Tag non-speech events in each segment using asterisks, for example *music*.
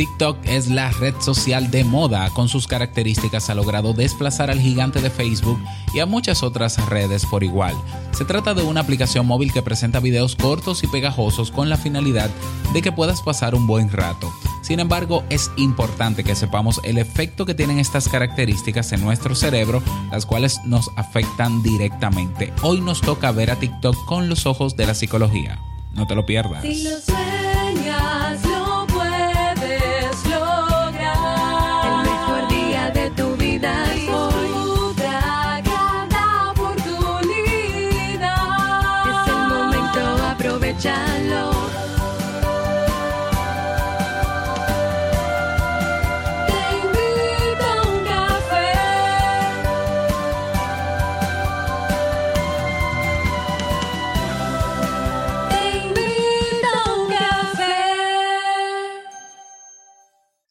TikTok es la red social de moda. Con sus características ha logrado desplazar al gigante de Facebook y a muchas otras redes por igual. Se trata de una aplicación móvil que presenta videos cortos y pegajosos con la finalidad de que puedas pasar un buen rato. Sin embargo, es importante que sepamos el efecto que tienen estas características en nuestro cerebro, las cuales nos afectan directamente. Hoy nos toca ver a TikTok con los ojos de la psicología. No te lo pierdas. engañar.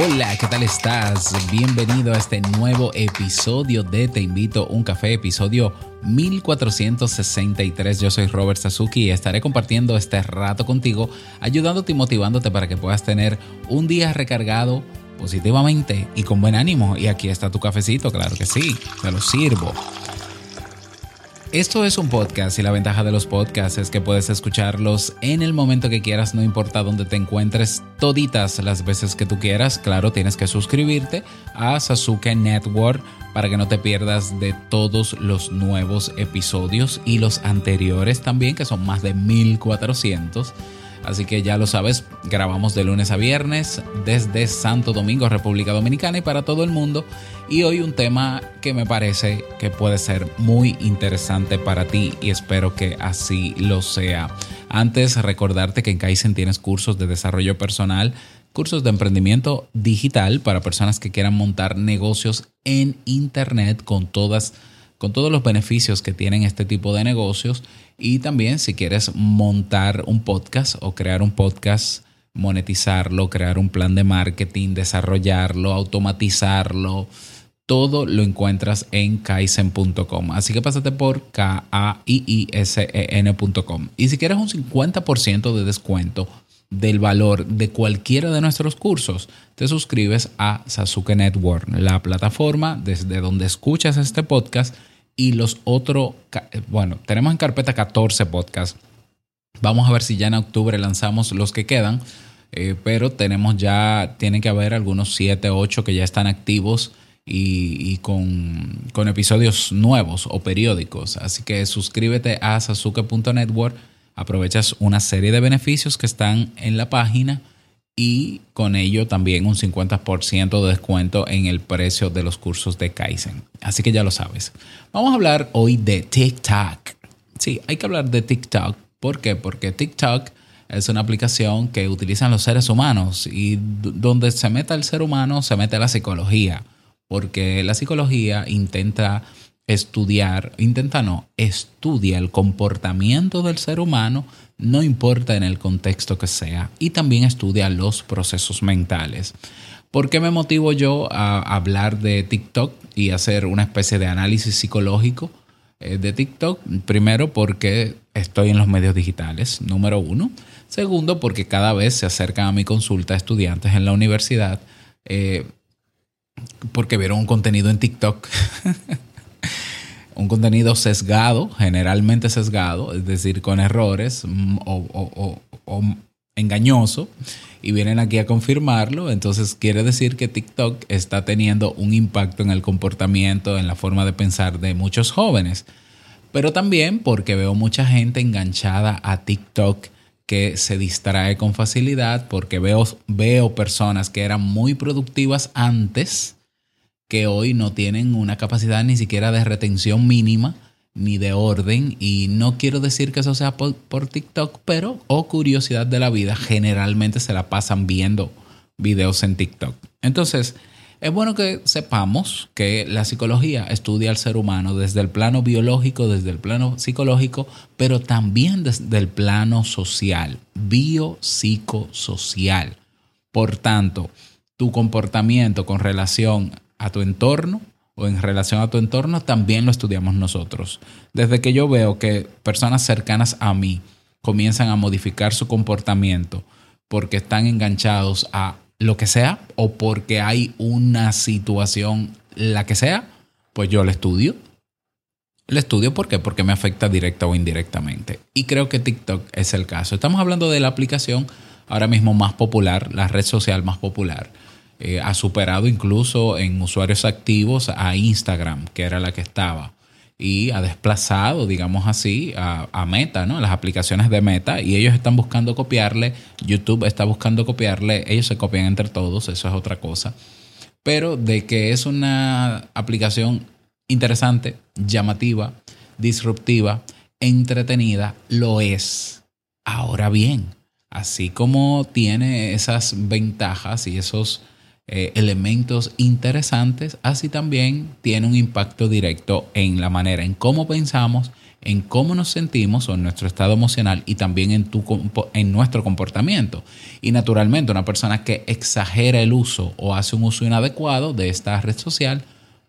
Hola, ¿qué tal estás? Bienvenido a este nuevo episodio de Te invito a un café, episodio 1463. Yo soy Robert Sasuki y estaré compartiendo este rato contigo, ayudándote y motivándote para que puedas tener un día recargado positivamente y con buen ánimo. Y aquí está tu cafecito, claro que sí, te lo sirvo. Esto es un podcast y la ventaja de los podcasts es que puedes escucharlos en el momento que quieras, no importa dónde te encuentres, toditas las veces que tú quieras. Claro, tienes que suscribirte a Sasuke Network para que no te pierdas de todos los nuevos episodios y los anteriores también, que son más de 1400. Así que ya lo sabes, grabamos de lunes a viernes desde Santo Domingo, República Dominicana y para todo el mundo. Y hoy un tema que me parece que puede ser muy interesante para ti y espero que así lo sea. Antes, recordarte que en Kaizen tienes cursos de desarrollo personal, cursos de emprendimiento digital para personas que quieran montar negocios en Internet con todas con todos los beneficios que tienen este tipo de negocios y también si quieres montar un podcast o crear un podcast, monetizarlo, crear un plan de marketing, desarrollarlo, automatizarlo, todo lo encuentras en kaizen.com. Así que pásate por k a i i s e ncom Y si quieres un 50% de descuento del valor de cualquiera de nuestros cursos, te suscribes a Sasuke Network, la plataforma desde donde escuchas este podcast y los otros, bueno, tenemos en carpeta 14 podcasts. Vamos a ver si ya en octubre lanzamos los que quedan, eh, pero tenemos ya, tiene que haber algunos 7, 8 que ya están activos y, con, con, episodios nuevos o periódicos. Así que suscríbete a sasuke.network, aprovechas una serie de beneficios que están en la página y con ello también un 50% de descuento en el precio de los cursos de Kaizen. Así que ya lo sabes. Vamos a hablar hoy de TikTok. Sí, hay que hablar de TikTok. ¿Por qué? Porque TikTok es una aplicación que utilizan los seres humanos y donde se meta el ser humano se mete la psicología. Porque la psicología intenta estudiar, intenta no, estudia el comportamiento del ser humano no importa en el contexto que sea, y también estudia los procesos mentales. ¿Por qué me motivo yo a hablar de TikTok y hacer una especie de análisis psicológico eh, de TikTok? Primero, porque estoy en los medios digitales, número uno. Segundo, porque cada vez se acercan a mi consulta estudiantes en la universidad eh, porque vieron un contenido en TikTok *laughs* un contenido sesgado, generalmente sesgado, es decir, con errores mm, o, engañoso, y vienen aquí a confirmarlo, entonces quiere decir que TikTok está teniendo un impacto en el comportamiento, en la forma de pensar de muchos jóvenes. Pero también porque veo mucha gente enganchada a TikTok que se distrae con facilidad, porque veo, veo personas que eran muy productivas antes, que hoy no tienen una capacidad ni siquiera de retención mínima ni de orden y no quiero decir que eso sea por, TikTok, pero o curiosidad de la vida, generalmente se la pasan viendo videos en TikTok. Entonces, Es bueno que sepamos que la psicología estudia al ser humano desde el plano biológico, desde el plano psicológico, pero también desde el plano social, biopsicosocial. Por tanto, tu comportamiento con relación a tu entorno o en relación a tu entorno también lo estudiamos nosotros. Desde que yo veo que personas cercanas a mí comienzan a modificar su comportamiento porque están enganchados a lo que sea o porque hay una situación, la que sea, pues yo la estudio. El estudio, ¿por qué? Porque me afecta directa o indirectamente. Y creo que TikTok es el caso. Estamos hablando de la aplicación ahora mismo más popular, la red social más popular. Eh, ha superado incluso en usuarios activos a Instagram, que era la que estaba y ha desplazado, digamos así, a, Meta, ¿no? Las aplicaciones de Meta y ellos están buscando copiarle, YouTube está buscando copiarle, ellos se copian entre todos, eso es otra cosa. Pero de que es una aplicación interesante, llamativa, disruptiva, entretenida, lo es. Ahora bien, así como tiene esas ventajas y esos eh, elementos interesantes, así también tiene un impacto directo en la manera en cómo pensamos, en cómo nos sentimos o en nuestro estado emocional y también en, tu, en nuestro comportamiento. Y naturalmente una persona que exagera el uso o hace un uso inadecuado de esta red social,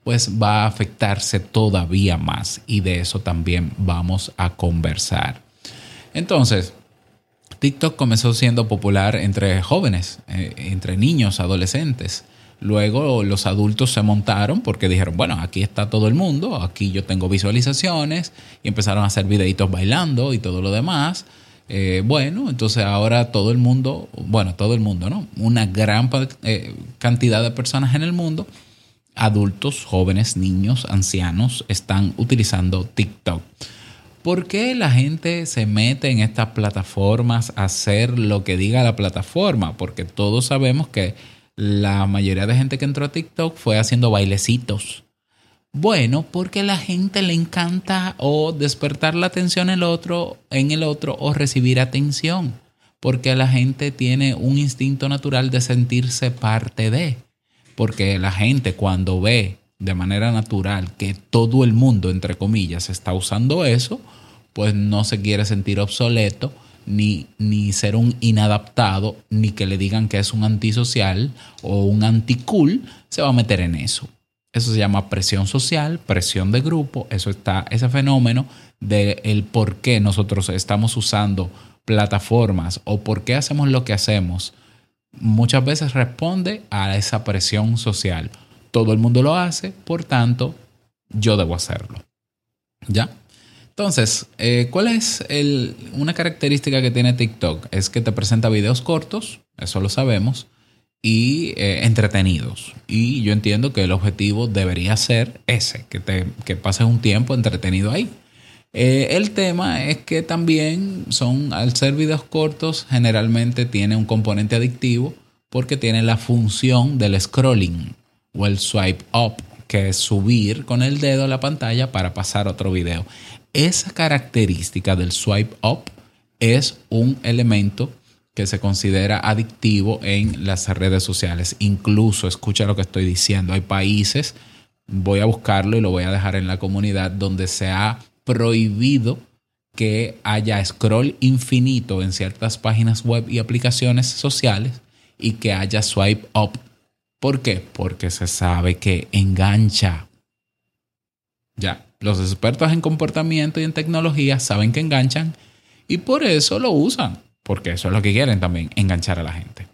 pues va a afectarse todavía más y de eso también vamos a conversar. Entonces, TikTok comenzó siendo popular entre jóvenes, eh, entre niños, adolescentes. Luego los adultos se montaron porque dijeron, bueno, aquí está todo el mundo, aquí yo tengo visualizaciones y empezaron a hacer videitos bailando y todo lo demás. Eh, bueno, entonces ahora todo el mundo, bueno, todo el mundo, ¿no? Una gran eh, cantidad de personas en el mundo, adultos, jóvenes, niños, ancianos, están utilizando TikTok. ¿Por qué la gente se mete en estas plataformas a hacer lo que diga la plataforma? Porque todos sabemos que la mayoría de gente que entró a TikTok fue haciendo bailecitos. Bueno, porque a la gente le encanta o despertar la atención en el otro, en el otro o recibir atención. Porque la gente tiene un instinto natural de sentirse parte de. Porque la gente cuando ve de manera natural que todo el mundo, entre comillas, está usando eso, pues no se quiere sentir obsoleto, ni, ni ser un inadaptado, ni que le digan que es un antisocial o un anticool, se va a meter en eso. Eso se llama presión social, presión de grupo, eso está, ese fenómeno de el por qué nosotros estamos usando plataformas o por qué hacemos lo que hacemos, muchas veces responde a esa presión social todo el mundo lo hace, por tanto, yo debo hacerlo. ¿Ya? Entonces, eh, ¿cuál es una característica que tiene TikTok? Es que te presenta videos cortos, eso lo sabemos, y eh, entretenidos. Y yo entiendo que el objetivo debería ser ese, que, te, que pases un tiempo entretenido ahí. Eh, el tema es que también son, al ser videos cortos, generalmente tiene un componente adictivo porque tiene la función del scrolling o el swipe up, que es subir con el dedo a la pantalla para pasar otro video. Esa característica del swipe up es un elemento que se considera adictivo en las redes sociales. Incluso, escucha lo que estoy diciendo, hay países, voy a buscarlo y lo voy a dejar en la comunidad, donde se ha prohibido que haya scroll infinito en ciertas páginas web y aplicaciones sociales y que haya swipe up ¿Por qué? Porque se sabe que engancha. Ya, los expertos en comportamiento y en tecnología saben que enganchan y por eso lo usan, porque eso es lo que quieren también, enganchar a la gente.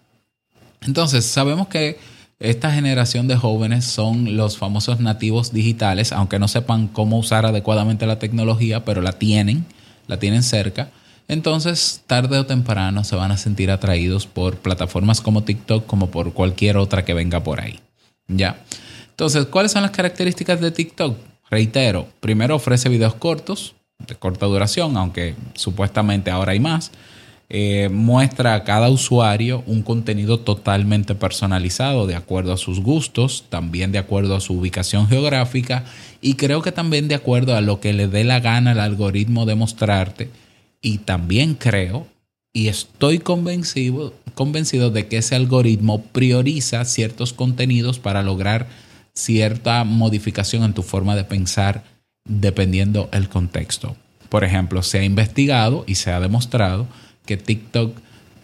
Entonces, sabemos que esta generación de jóvenes son los famosos nativos digitales, aunque no sepan cómo usar adecuadamente la tecnología, pero la tienen, la tienen cerca entonces tarde o temprano se van a sentir atraídos por plataformas como TikTok como por cualquier otra que venga por ahí. ¿Ya? Entonces, ¿cuáles son las características de TikTok? Reitero, primero ofrece videos cortos, de corta duración, aunque supuestamente ahora hay más. Eh, muestra a cada usuario un contenido totalmente personalizado de acuerdo a sus gustos, también de acuerdo a su ubicación geográfica y creo que también de acuerdo a lo que le dé la gana al algoritmo de mostrarte y también creo, y estoy convencido, convencido de que ese algoritmo prioriza ciertos contenidos para lograr cierta modificación en tu forma de pensar dependiendo el contexto. Por ejemplo, se ha investigado y se ha demostrado que TikTok,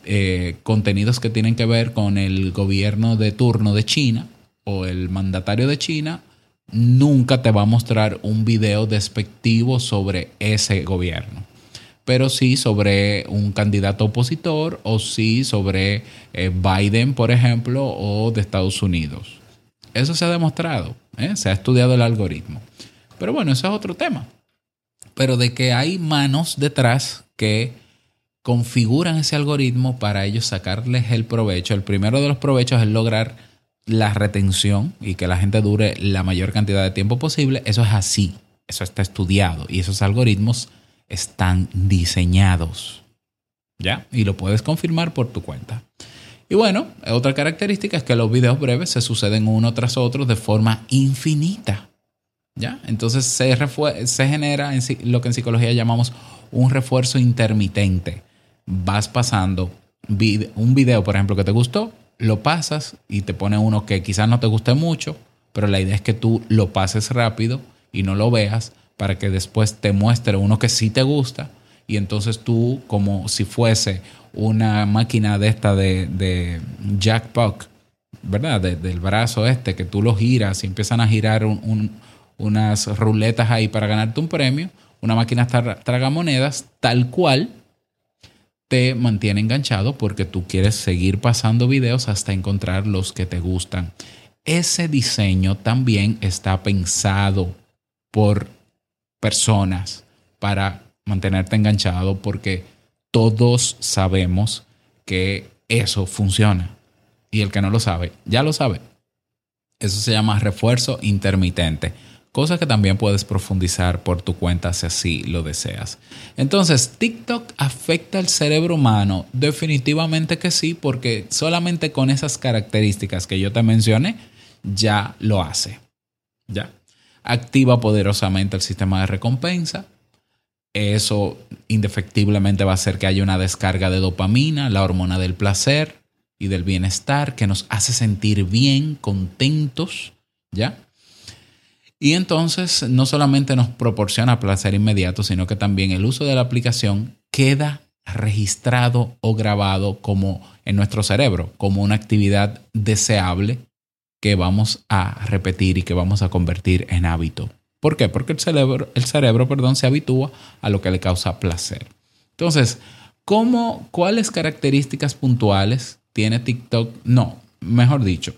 eh, contenidos que tienen que ver con el gobierno de turno de China o el mandatario de China, nunca te va a mostrar un video despectivo sobre ese gobierno pero sí sobre un candidato opositor o sí sobre eh, Biden, por ejemplo, o de Estados Unidos. Eso se ha demostrado, ¿eh? se ha estudiado el algoritmo. Pero bueno, eso es otro tema. Pero de que hay manos detrás que configuran ese algoritmo para ellos sacarles el provecho. El primero de los provechos es lograr la retención y que la gente dure la mayor cantidad de tiempo posible. Eso es así, eso está estudiado y esos algoritmos están diseñados. ¿Ya? Y lo puedes confirmar por tu cuenta. Y bueno, otra característica es que los videos breves se suceden uno tras otro de forma infinita. ¿Ya? Entonces se, se genera en lo que en psicología llamamos un refuerzo intermitente. Vas pasando un video, por ejemplo, que te gustó, lo pasas y te pone uno que quizás no te guste mucho, pero la idea es que tú lo pases rápido y no lo veas para que después te muestre uno que sí te gusta y entonces tú como si fuese una máquina de esta de, de ¿verdad? del brazo este, que tú lo giras y empiezan a girar unas ruletas ahí para ganarte un premio, una máquina tragamonedas tal cual te mantiene enganchado porque tú quieres seguir pasando videos hasta encontrar los que te gustan. Ese diseño también está pensado por personas para mantenerte enganchado porque todos sabemos que eso funciona. Y el que no lo sabe, ya lo sabe. Eso se llama refuerzo intermitente, cosa que también puedes profundizar por tu cuenta si así lo deseas. Entonces, TikTok afecta al cerebro humano, definitivamente que sí, porque solamente con esas características que yo te mencioné, ya lo hace. Ya activa poderosamente el sistema de recompensa. Eso indefectiblemente va a hacer que haya una descarga de dopamina, la hormona del placer y del bienestar, que nos hace sentir bien, contentos, ¿ya? Y entonces no solamente nos proporciona placer inmediato, sino que también el uso de la aplicación queda registrado o grabado como en nuestro cerebro, como una actividad deseable que vamos a repetir y que vamos a convertir en hábito. ¿Por qué? Porque el cerebro, el cerebro perdón, se habitúa a lo que le causa placer. Entonces, ¿cómo, ¿cuáles características puntuales tiene TikTok? No, mejor dicho,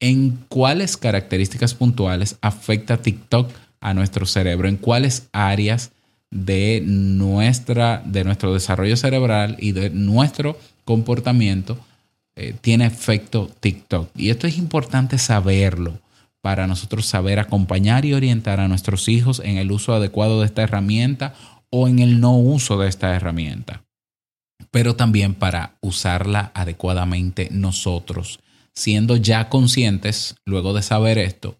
¿en cuáles características puntuales afecta TikTok a nuestro cerebro? ¿En cuáles áreas de, nuestra, de nuestro desarrollo cerebral y de nuestro comportamiento eh, tiene efecto TikTok. Y esto es importante saberlo para nosotros saber acompañar y orientar a nuestros hijos en el uso adecuado de esta herramienta o en el no uso de esta herramienta. Pero también para usarla adecuadamente nosotros, siendo ya conscientes, luego de saber esto,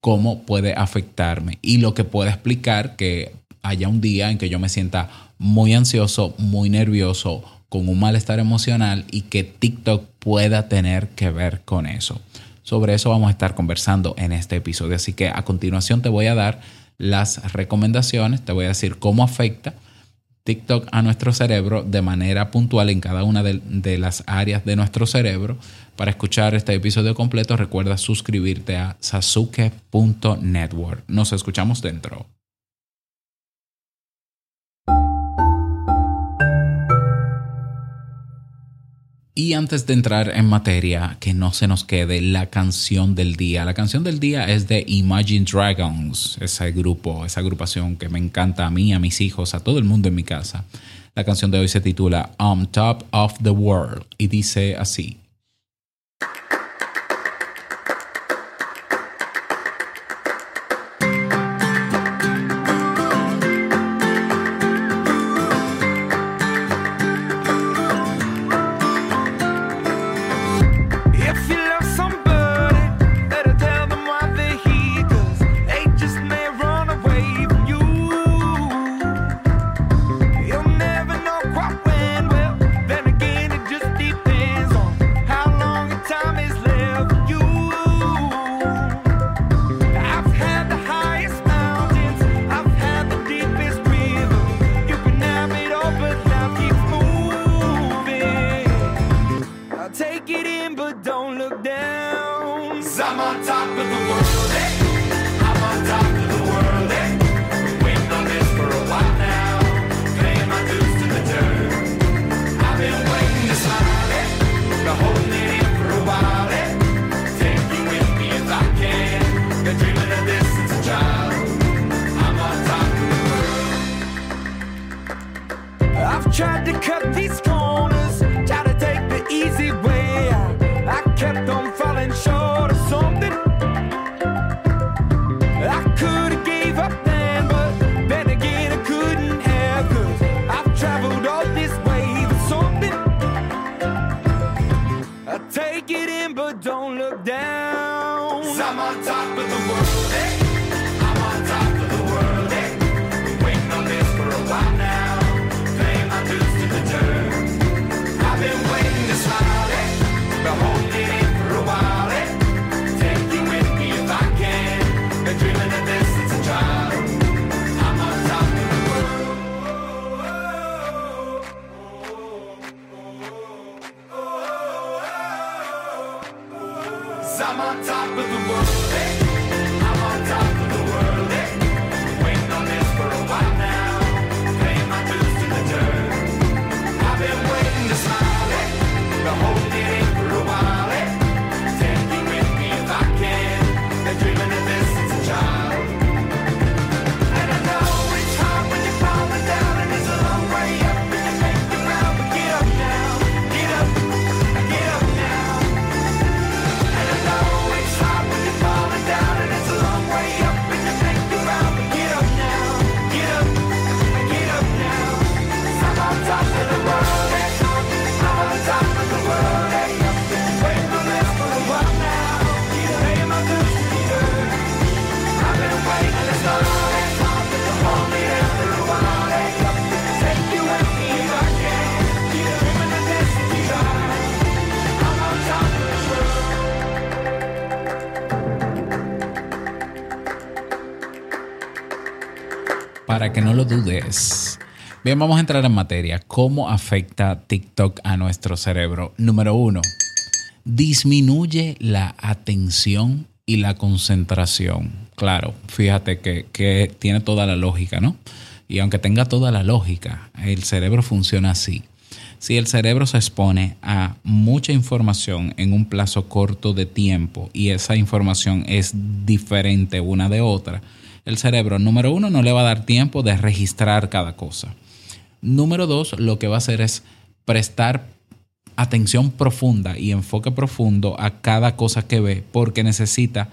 cómo puede afectarme y lo que puede explicar que haya un día en que yo me sienta muy ansioso, muy nervioso con un malestar emocional y que TikTok pueda tener que ver con eso. Sobre eso vamos a estar conversando en este episodio. Así que a continuación te voy a dar las recomendaciones, te voy a decir cómo afecta TikTok a nuestro cerebro de manera puntual en cada una de, de, las áreas de nuestro cerebro. Para escuchar este episodio completo, recuerda suscribirte a sasuke.network. Nos escuchamos dentro. Y antes de entrar en materia, que no se nos quede la canción del día. La canción del día es de Imagine Dragons, ese grupo, esa agrupación que me encanta a mí, a mis hijos, a todo el mundo en mi casa. La canción de hoy se titula On Top of the World y dice así. Para que no lo dudes. Bien, vamos a entrar en materia. ¿Cómo afecta TikTok a nuestro cerebro? Número uno, disminuye la atención y la concentración. Claro, fíjate que, que tiene toda la lógica, ¿no? Y aunque tenga toda la lógica, el cerebro funciona así. Si el cerebro se expone a mucha información en un plazo corto de tiempo y esa información es diferente una de otra, el cerebro, número uno, no le va a dar tiempo de registrar cada cosa. Número dos, lo que va a hacer es prestar atención profunda y enfoque profundo a cada cosa que ve porque necesita,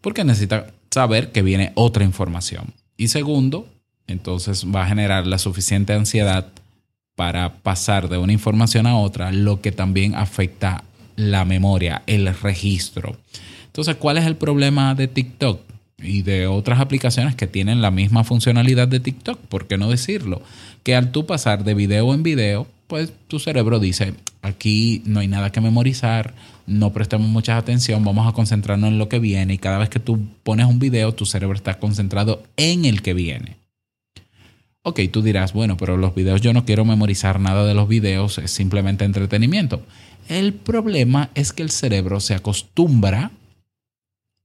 porque necesita saber que viene otra información. Y segundo, entonces va a generar la suficiente ansiedad para pasar de una información a otra, lo que también afecta la memoria, el registro. Entonces, ¿cuál es el problema de TikTok? Y de otras aplicaciones que tienen la misma funcionalidad de TikTok, ¿por qué no decirlo? Que al tú pasar de video en video, pues tu cerebro dice, aquí no hay nada que memorizar, no prestemos mucha atención, vamos a concentrarnos en lo que viene y cada vez que tú pones un video, tu cerebro está concentrado en el que viene. Ok, tú dirás, bueno, pero los videos yo no quiero memorizar nada de los videos, es simplemente entretenimiento. El problema es que el cerebro se acostumbra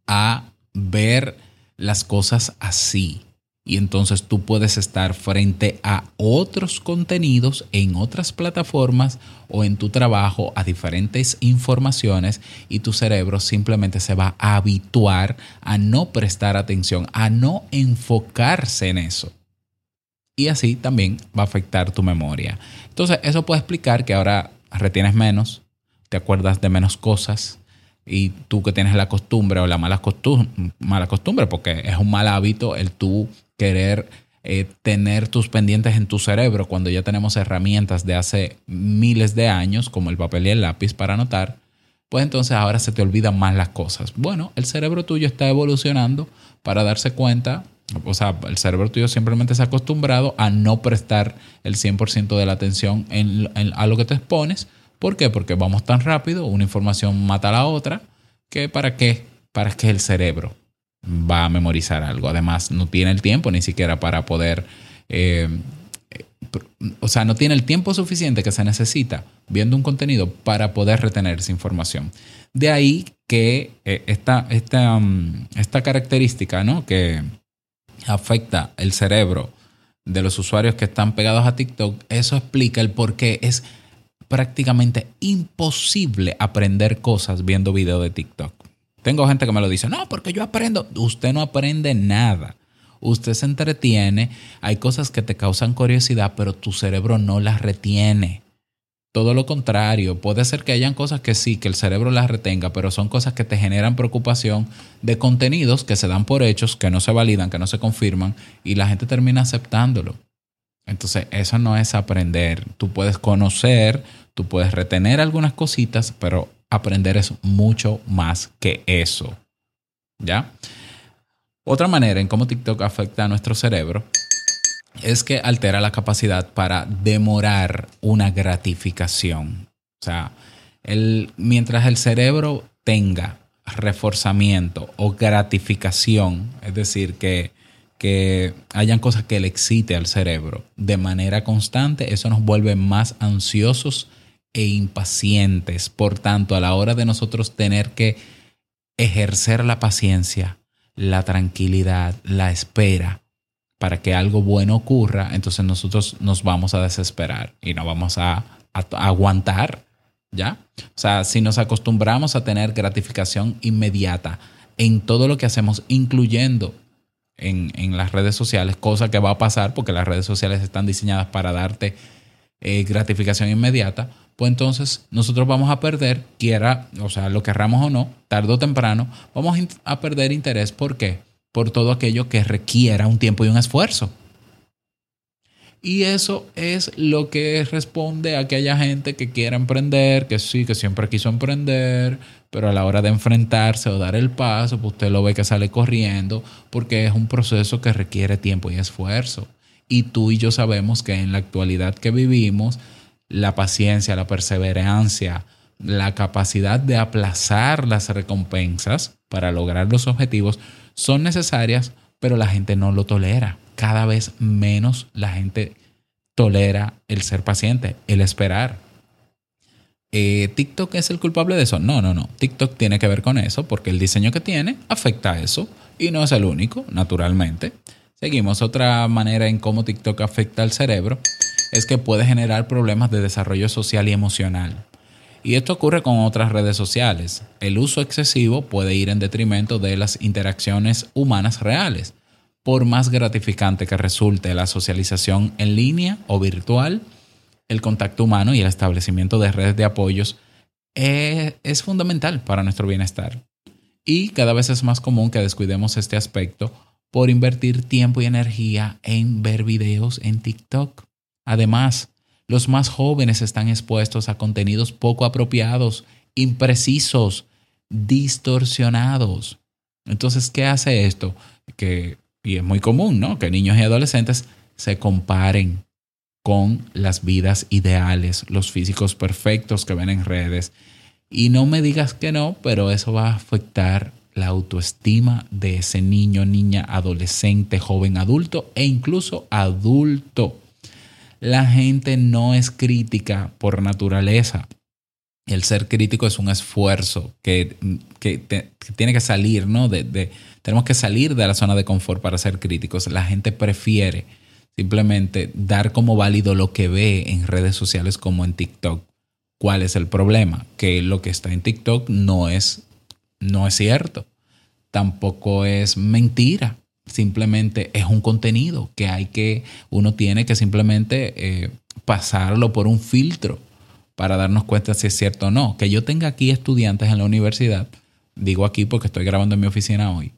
a ver las cosas así. Y entonces tú puedes estar frente a otros contenidos en otras plataformas o en tu trabajo a diferentes informaciones y tu cerebro simplemente se va a habituar a no prestar atención, a no enfocarse en eso. Y así también va a afectar tu memoria. Entonces eso puede explicar que ahora retienes menos, te acuerdas de menos cosas, y tú que tienes la costumbre o la mala costumbre, mala costumbre porque es un mal hábito el tú querer eh, tener tus pendientes en tu cerebro cuando ya tenemos herramientas de hace miles de años como el papel y el lápiz para anotar, pues entonces ahora se te olvidan más las cosas. Bueno, el cerebro tuyo está evolucionando para darse cuenta, o sea, el cerebro tuyo simplemente se ha acostumbrado a no prestar el 100% de la atención en, a lo que te expones ¿Por qué? Porque vamos tan rápido, una información mata a la otra, que para qué? Para que el cerebro va a memorizar algo. Además, no tiene el tiempo ni siquiera para poder eh, o sea, no tiene el tiempo suficiente que se necesita viendo un contenido para poder retener esa información. De ahí que eh, esta, esta, um, esta característica ¿no? que afecta el cerebro de los usuarios que están pegados a TikTok, eso explica el por qué es prácticamente imposible aprender cosas viendo videos de TikTok. Tengo gente que me lo dice, no, porque yo aprendo. Usted no aprende nada. Usted se entretiene, hay cosas que te causan curiosidad, pero tu cerebro no las retiene. Todo lo contrario, puede ser que hayan cosas que sí, que el cerebro las retenga, pero son cosas que te generan preocupación de contenidos que se dan por hechos, que no se validan, que no se confirman, y la gente termina aceptándolo. Entonces, eso no es aprender. Tú puedes conocer, tú puedes retener algunas cositas, pero aprender es mucho más que eso. ¿Ya? Otra manera en cómo TikTok afecta a nuestro cerebro es que altera la capacidad para demorar una gratificación. O sea, el, mientras el cerebro tenga reforzamiento o gratificación, es decir, que, que hayan cosas que le excite al cerebro de manera constante, eso nos vuelve más ansiosos e impacientes. Por tanto, a la hora de nosotros tener que ejercer la paciencia, la tranquilidad, la espera, para que algo bueno ocurra, entonces nosotros nos vamos a desesperar y no vamos a, aguantar, ¿ya? O sea, si nos acostumbramos a tener gratificación inmediata en todo lo que hacemos, incluyendo en, en las redes sociales, cosa que va a pasar porque las redes sociales están diseñadas para darte eh, gratificación inmediata, pues entonces nosotros vamos a perder, quiera, o sea, lo querramos o no, tarde o temprano, vamos a perder interés. ¿Por qué? Por todo aquello que requiera un tiempo y un esfuerzo. Y eso es lo que responde a que haya gente que quiera emprender, que sí, que siempre quiso emprender, pero a la hora de enfrentarse o dar el paso, pues usted lo ve que sale corriendo, porque es un proceso que requiere tiempo y esfuerzo. Y tú y yo sabemos que en la actualidad que vivimos, la paciencia, la perseverancia, la capacidad de aplazar las recompensas para lograr los objetivos son necesarias, pero la gente no lo tolera. Cada vez menos la gente tolera el ser paciente, el esperar. Eh, ¿TikTok es el culpable de eso? No, no, no. TikTok tiene que ver con eso porque el diseño que tiene afecta a eso y no es el único, naturalmente. Seguimos. Otra manera en cómo TikTok afecta al cerebro es que puede generar problemas de desarrollo social y emocional. Y esto ocurre con otras redes sociales. El uso excesivo puede ir en detrimento de las interacciones humanas reales. Por más gratificante que resulte la socialización en línea o virtual, el contacto humano y el establecimiento de redes de apoyos es, es fundamental para nuestro bienestar. Y cada vez es más común que descuidemos este aspecto por invertir tiempo y energía en ver videos en TikTok. Además, los más jóvenes están expuestos a contenidos poco apropiados, imprecisos, distorsionados. Entonces, ¿qué hace esto? Que, y es muy común, ¿no? Que niños y adolescentes se comparen con las vidas ideales, los físicos perfectos que ven en redes. Y no me digas que no, pero eso va a afectar la autoestima de ese niño, niña, adolescente, joven, adulto e incluso adulto. La gente no es crítica por naturaleza. El ser crítico es un esfuerzo que, que, tiene que salir, ¿no? De- tenemos que salir de la zona de confort para ser críticos. La gente prefiere simplemente dar como válido lo que ve en redes sociales como en TikTok. ¿Cuál es el problema? Que lo que está en TikTok no es, no es cierto. Tampoco es mentira. Simplemente es un contenido que hay que, uno tiene que simplemente eh, pasarlo por un filtro para darnos cuenta si es cierto o no. Que yo tenga aquí estudiantes en la universidad, digo aquí porque estoy grabando en mi oficina hoy,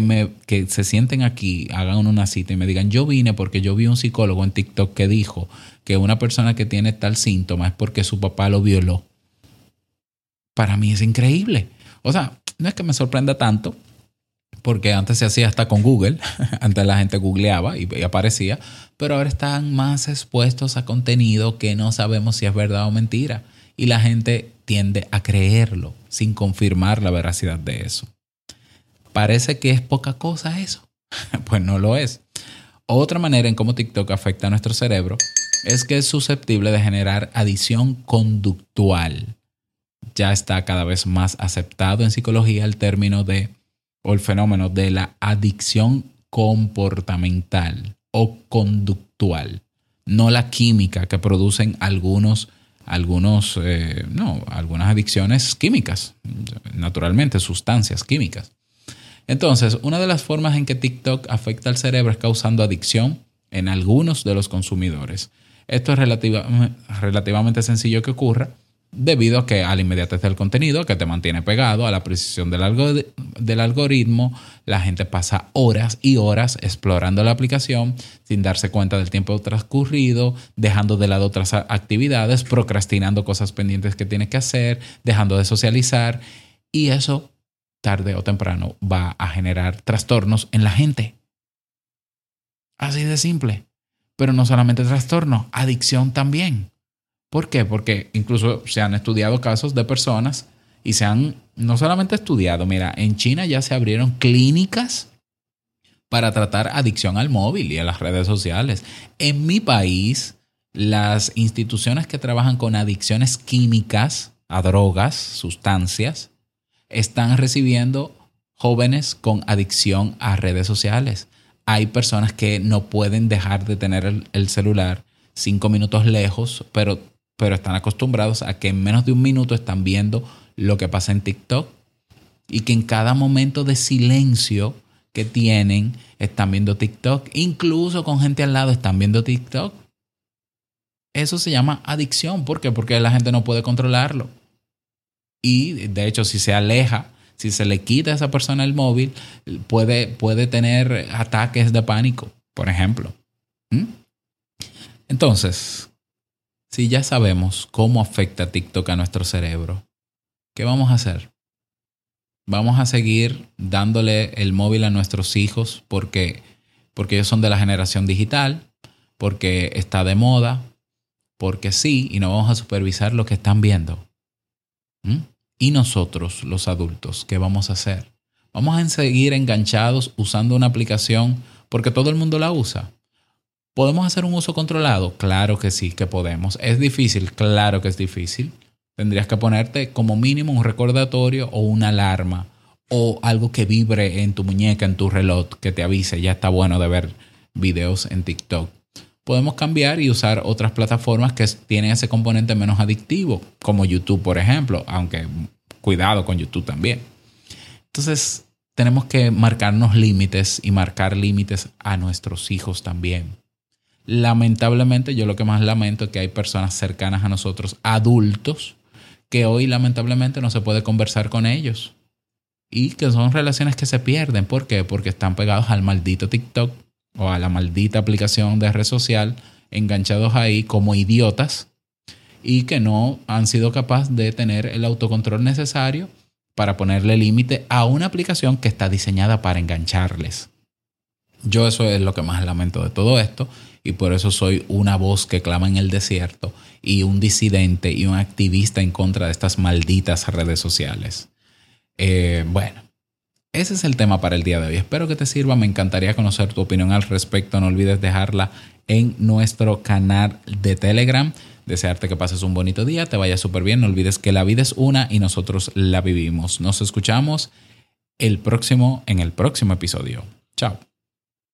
que, se sienten aquí, hagan una cita y me digan, yo vine porque yo vi un psicólogo en TikTok que dijo que una persona que tiene tal síntoma es porque su papá lo violó. Para mí es increíble. O sea, no es que me sorprenda tanto, porque antes se hacía hasta con Google, *laughs* antes la gente googleaba y aparecía, pero ahora están más expuestos a contenido que no sabemos si es verdad o mentira. Y la gente tiende a creerlo sin confirmar la veracidad de eso. Parece que es poca cosa eso. *laughs* Pues no lo es. Otra manera en cómo TikTok afecta a nuestro cerebro es que es susceptible de generar adicción conductual. Ya está cada vez más aceptado en psicología el término de el fenómeno de la adicción comportamental o conductual, no la química que producen algunos, algunos, eh, no, algunas adicciones químicas, naturalmente, sustancias químicas. Entonces, una de las formas en que TikTok afecta al cerebro es causando adicción en algunos de los consumidores. Esto es relativa, relativamente sencillo que ocurra debido a que a la inmediatez del contenido que te mantiene pegado, a la precisión del, algo, del algoritmo, la gente pasa horas y horas explorando la aplicación sin darse cuenta del tiempo transcurrido, dejando de lado otras actividades, procrastinando cosas pendientes que tiene que hacer, dejando de socializar y eso tarde o temprano va a generar trastornos en la gente. Así de simple. Pero no solamente trastorno, adicción también. ¿Por qué? Porque incluso se han estudiado casos de personas y se han no solamente estudiado, mira, en China ya se abrieron clínicas para tratar adicción al móvil y a las redes sociales. En mi país, las instituciones que trabajan con adicciones químicas a drogas, sustancias, están recibiendo jóvenes con adicción a redes sociales. Hay personas que no pueden dejar de tener el, el celular cinco minutos lejos, pero pero están acostumbrados a que en menos de un minuto están viendo lo que pasa en TikTok y que en cada momento de silencio que tienen están viendo TikTok, incluso con gente al lado están viendo TikTok. Eso se llama adicción, ¿por qué? Porque la gente no puede controlarlo. Y de hecho, si se aleja, si se le quita a esa persona el móvil, puede, puede tener ataques de pánico, por ejemplo. ¿Mm? Entonces, si ya sabemos cómo afecta TikTok a nuestro cerebro, ¿qué vamos a hacer? Vamos a seguir dándole el móvil a nuestros hijos porque, porque ellos son de la generación digital, porque está de moda, porque sí, y no vamos a supervisar lo que están viendo. ¿Mm? Y nosotros, los adultos, ¿qué vamos a hacer? Vamos a seguir enganchados usando una aplicación porque todo el mundo la usa. ¿Podemos hacer un uso controlado? Claro que sí, que podemos. ¿Es difícil? Claro que es difícil. Tendrías que ponerte como mínimo un recordatorio o una alarma o algo que vibre en tu muñeca, en tu reloj, que te avise, ya está bueno de ver videos en TikTok. Podemos cambiar y usar otras plataformas que tienen ese componente menos adictivo, como YouTube, por ejemplo, aunque cuidado con YouTube también. Entonces, tenemos que marcarnos límites y marcar límites a nuestros hijos también. Lamentablemente, yo lo que más lamento es que hay personas cercanas a nosotros, adultos, que hoy lamentablemente no se puede conversar con ellos. Y que son relaciones que se pierden. ¿Por qué? Porque están pegados al maldito TikTok o a la maldita aplicación de red social, enganchados ahí como idiotas y que no han sido capaces de tener el autocontrol necesario para ponerle límite a una aplicación que está diseñada para engancharles. Yo eso es lo que más lamento de todo esto y por eso soy una voz que clama en el desierto y un disidente y un activista en contra de estas malditas redes sociales. Eh, bueno, ese es el tema para el día de hoy. Espero que te sirva. Me encantaría conocer tu opinión al respecto. No olvides dejarla en nuestro canal de Telegram. Desearte que pases un bonito día, te vaya súper bien. No olvides que la vida es una y nosotros la vivimos. Nos escuchamos el próximo, en el próximo episodio. Chao.